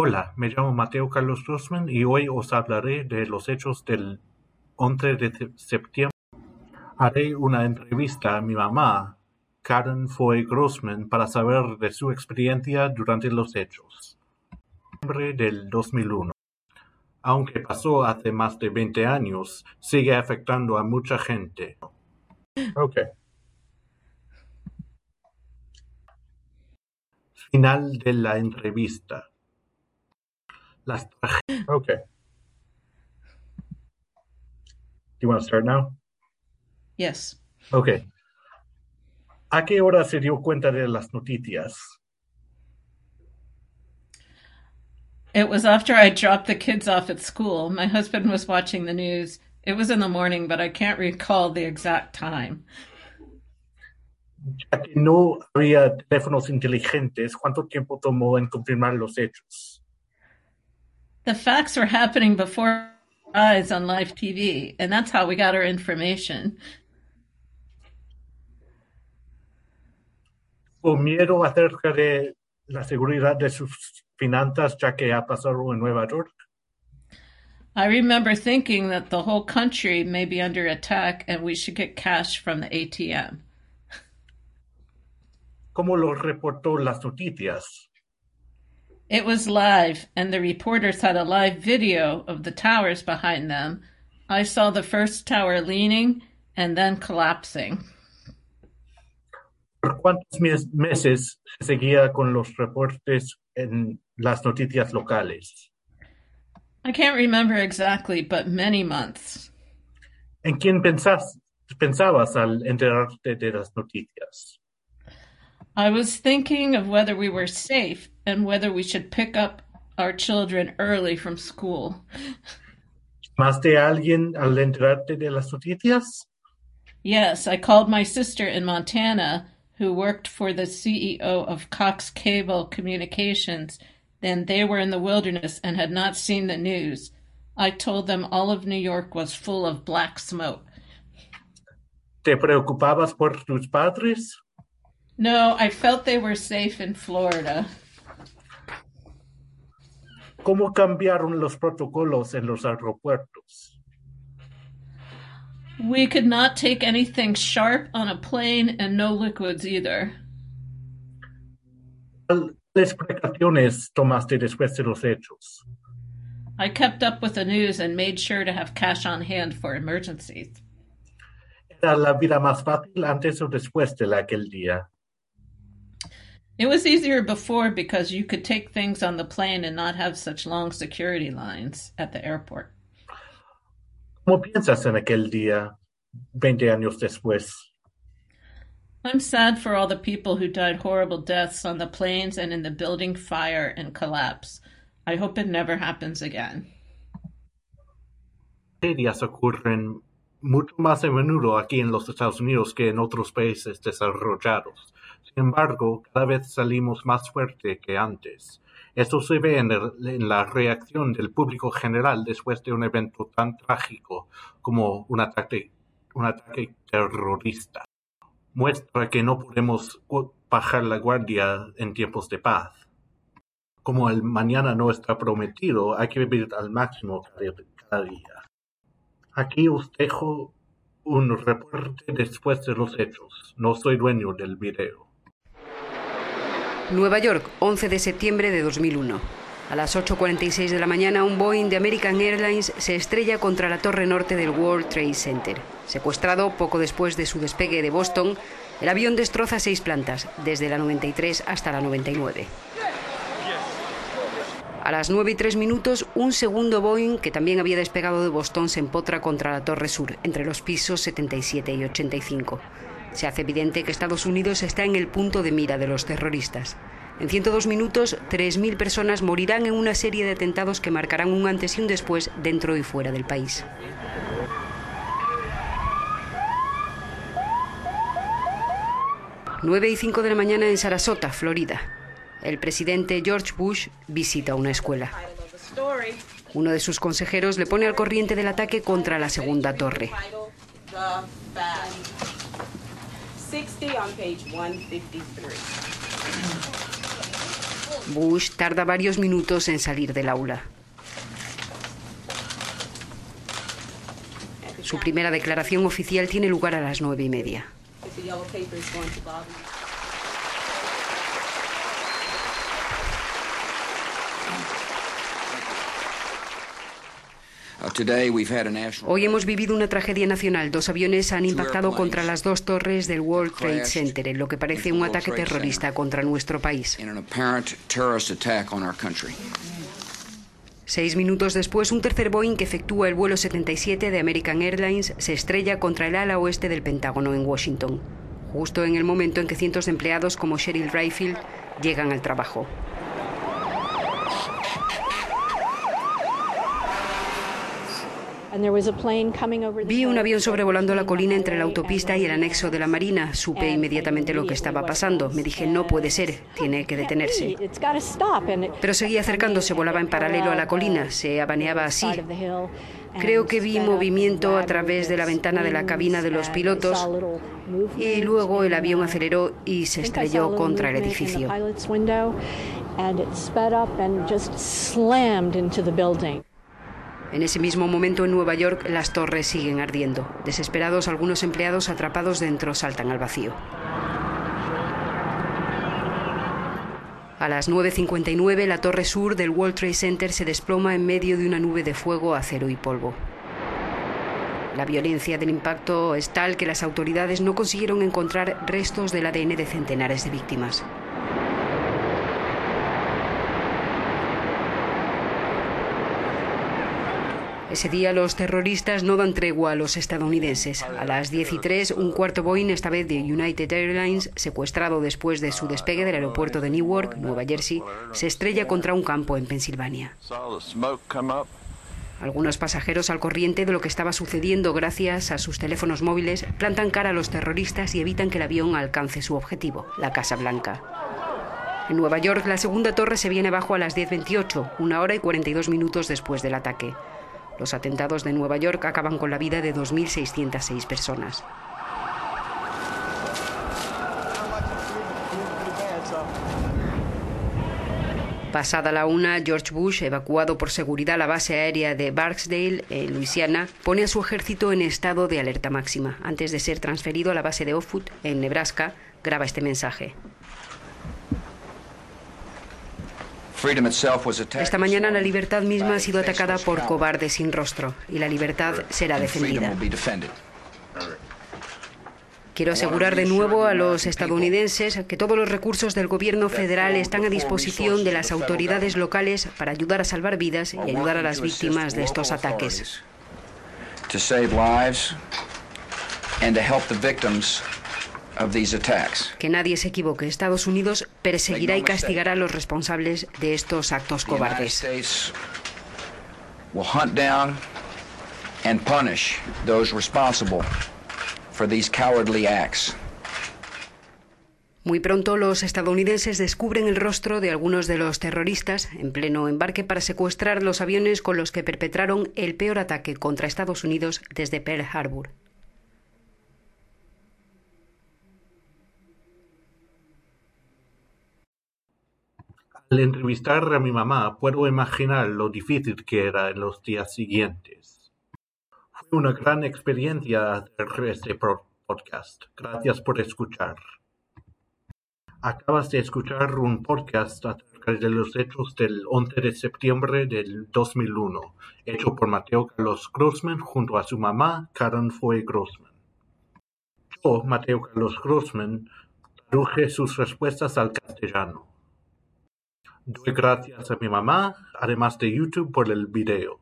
Hola, me llamo Mateo Carlos Grossman y hoy os hablaré de los hechos del 11 de septiembre. Haré una entrevista a mi mamá, Karen Foy Grossman, para saber de su experiencia durante los hechos. Del 2001. Aunque pasó hace más de 20 años, sigue afectando a mucha gente. Okay. Final de la entrevista. Las Okay. Do you want to start now? Yes. Okay. ¿A qué hora se dio cuenta de las noticias? It was after I dropped the kids off at school. My husband was watching the news. It was in the morning, but I can't recall the exact time. Ya que no había teléfonos inteligentes, ¿cuánto tiempo tomó en confirmar los hechos? The facts were happening before our eyes on live TV, and that's how we got our information. O miedo acerca de la seguridad de sus finanzas, ya que ha pasado en Nueva York. I remember thinking that the whole country may be under attack and we should get cash from the ATM. ¿Cómo lo reportó las noticias? It was live, and the reporters had a live video of the towers behind them. I saw the first tower leaning and then collapsing. ¿Por cuántos meses se seguía con los reportes en las noticias locales? I can't remember exactly, but many months. ¿En quién pensás, pensabas al enterarte de las noticias? I was thinking of whether we were safe and whether we should pick up our children early from school. ¿Llamaste a alguien al enterarte de las noticias? Yes, I called my sister in Montana, who worked for the CEO of Cox Cable Communications. Then they were in the wilderness and had not seen the news. I told them all of New York was full of black smoke. ¿Te preocupabas por tus padres? No, I felt they were safe in Florida. ¿Cómo cambiaron los protocolos en los aeropuertos? We could not take anything sharp on a plane and no liquids either. ¿Cuáles precauciones tomaste después de los hechos? I kept up with the news and made sure to have cash on hand for emergencies. ¿Era la vida más fácil antes o después de aquel día? It was easier before because you could take things on the plane and not have such long security lines at the airport. ¿Cómo piensas en aquel día, 20 años después? I'm sad for all the people who died horrible deaths on the planes and in the building fire and collapse. I hope it never happens again. Tragedias ocurren mucho más a menudo aquí en los Estados Unidos que en otros países desarrollados. Embargo, cada vez salimos más fuerte que antes. Esto se ve en, la reacción del público general después de un evento tan trágico como un ataque, un ataque terrorista. Muestra que no podemos bajar la guardia en tiempos de paz. Como el mañana no está prometido, hay que vivir al máximo cada día. Aquí os dejo un reporte después de los hechos. No soy dueño del video. Nueva York, 11 de septiembre de 2001. A las 8.46 de la mañana, un Boeing de American Airlines se estrella contra la torre norte del World Trade Center. Secuestrado poco después de su despegue de Boston, el avión destroza seis plantas, desde la 93 hasta la 99. A las 9 y 3 minutos, un segundo Boeing, que también había despegado de Boston, se empotra contra la Torre Sur, entre los pisos 77 y 85. Se hace evidente que Estados Unidos está en el punto de mira de los terroristas. En 102 minutos, 3.000 personas morirán en una serie de atentados que marcarán un antes y un después dentro y fuera del país. 9 y 5 de la mañana en Sarasota, Florida. El presidente George Bush visita una escuela. Uno de sus consejeros le pone al corriente del ataque contra la segunda torre. Bush tarda varios minutos en salir del aula. Su primera declaración oficial tiene lugar a las nueve y media. Hoy hemos vivido una tragedia nacional. Dos aviones han impactado contra las dos torres del World Trade Center en lo que parece un ataque terrorista contra nuestro país. Seis minutos después, un tercer Boeing que efectúa el vuelo 77 de American Airlines se estrella contra el ala oeste del Pentágono en Washington, justo en el momento en que cientos de empleados como Cheryl Rayfield llegan al trabajo. Vi un avión sobrevolando la colina entre la autopista y el anexo de la Marina. Supe inmediatamente lo que estaba pasando. Me dije, no puede ser, tiene que detenerse. Pero seguía acercándose, volaba en paralelo a la colina, se abaneaba así. Creo que vi movimiento a través de la ventana de la cabina de los pilotos y luego el avión aceleró y se estrelló contra el edificio. En ese mismo momento en Nueva York las torres siguen ardiendo. Desesperados algunos empleados atrapados dentro saltan al vacío. A las 9.59 la torre sur del World Trade Center se desploma en medio de una nube de fuego, acero y polvo. La violencia del impacto es tal que las autoridades no consiguieron encontrar restos del ADN de centenares de víctimas. Ese día los terroristas no dan tregua a los estadounidenses. A las 10 y 3, un cuarto Boeing, esta vez de United Airlines, secuestrado después de su despegue del aeropuerto de Newark, Nueva Jersey, se estrella contra un campo en Pensilvania. Algunos pasajeros al corriente de lo que estaba sucediendo gracias a sus teléfonos móviles plantan cara a los terroristas y evitan que el avión alcance su objetivo, la Casa Blanca. En Nueva York, la segunda torre se viene abajo a las 10.28, una hora y 42 minutos después del ataque. Los atentados de Nueva York acaban con la vida de 2.606 personas. Pasada la una, George Bush, evacuado por seguridad a la base aérea de Barksdale, en Luisiana, pone a su ejército en estado de alerta máxima. Antes de ser transferido a la base de Offutt, en Nebraska, graba este mensaje. Esta mañana la libertad misma ha sido atacada por cobardes sin rostro y la libertad será defendida. Quiero asegurar de nuevo a los estadounidenses que todos los recursos del gobierno federal están a disposición de las autoridades locales para ayudar a salvar vidas y ayudar a las víctimas de estos ataques. Que nadie se equivoque. Estados Unidos perseguirá y castigará a los responsables de estos actos cobardes. Muy pronto los estadounidenses descubren el rostro de algunos de los terroristas en pleno embarque para secuestrar los aviones con los que perpetraron el peor ataque contra Estados Unidos desde Pearl Harbor. Al entrevistar a mi mamá puedo imaginar lo difícil que era en los días siguientes. Fue una gran experiencia hacer este podcast. Gracias por escuchar. Acabas de escuchar un podcast acerca de los hechos del 11 de septiembre del 2001, hecho por Mateo Carlos Grossman junto a su mamá, Karen Foy Grossman. Yo, Mateo Carlos Grossman, traduje sus respuestas al castellano. Doy gracias a mi mamá, además de YouTube, por el video.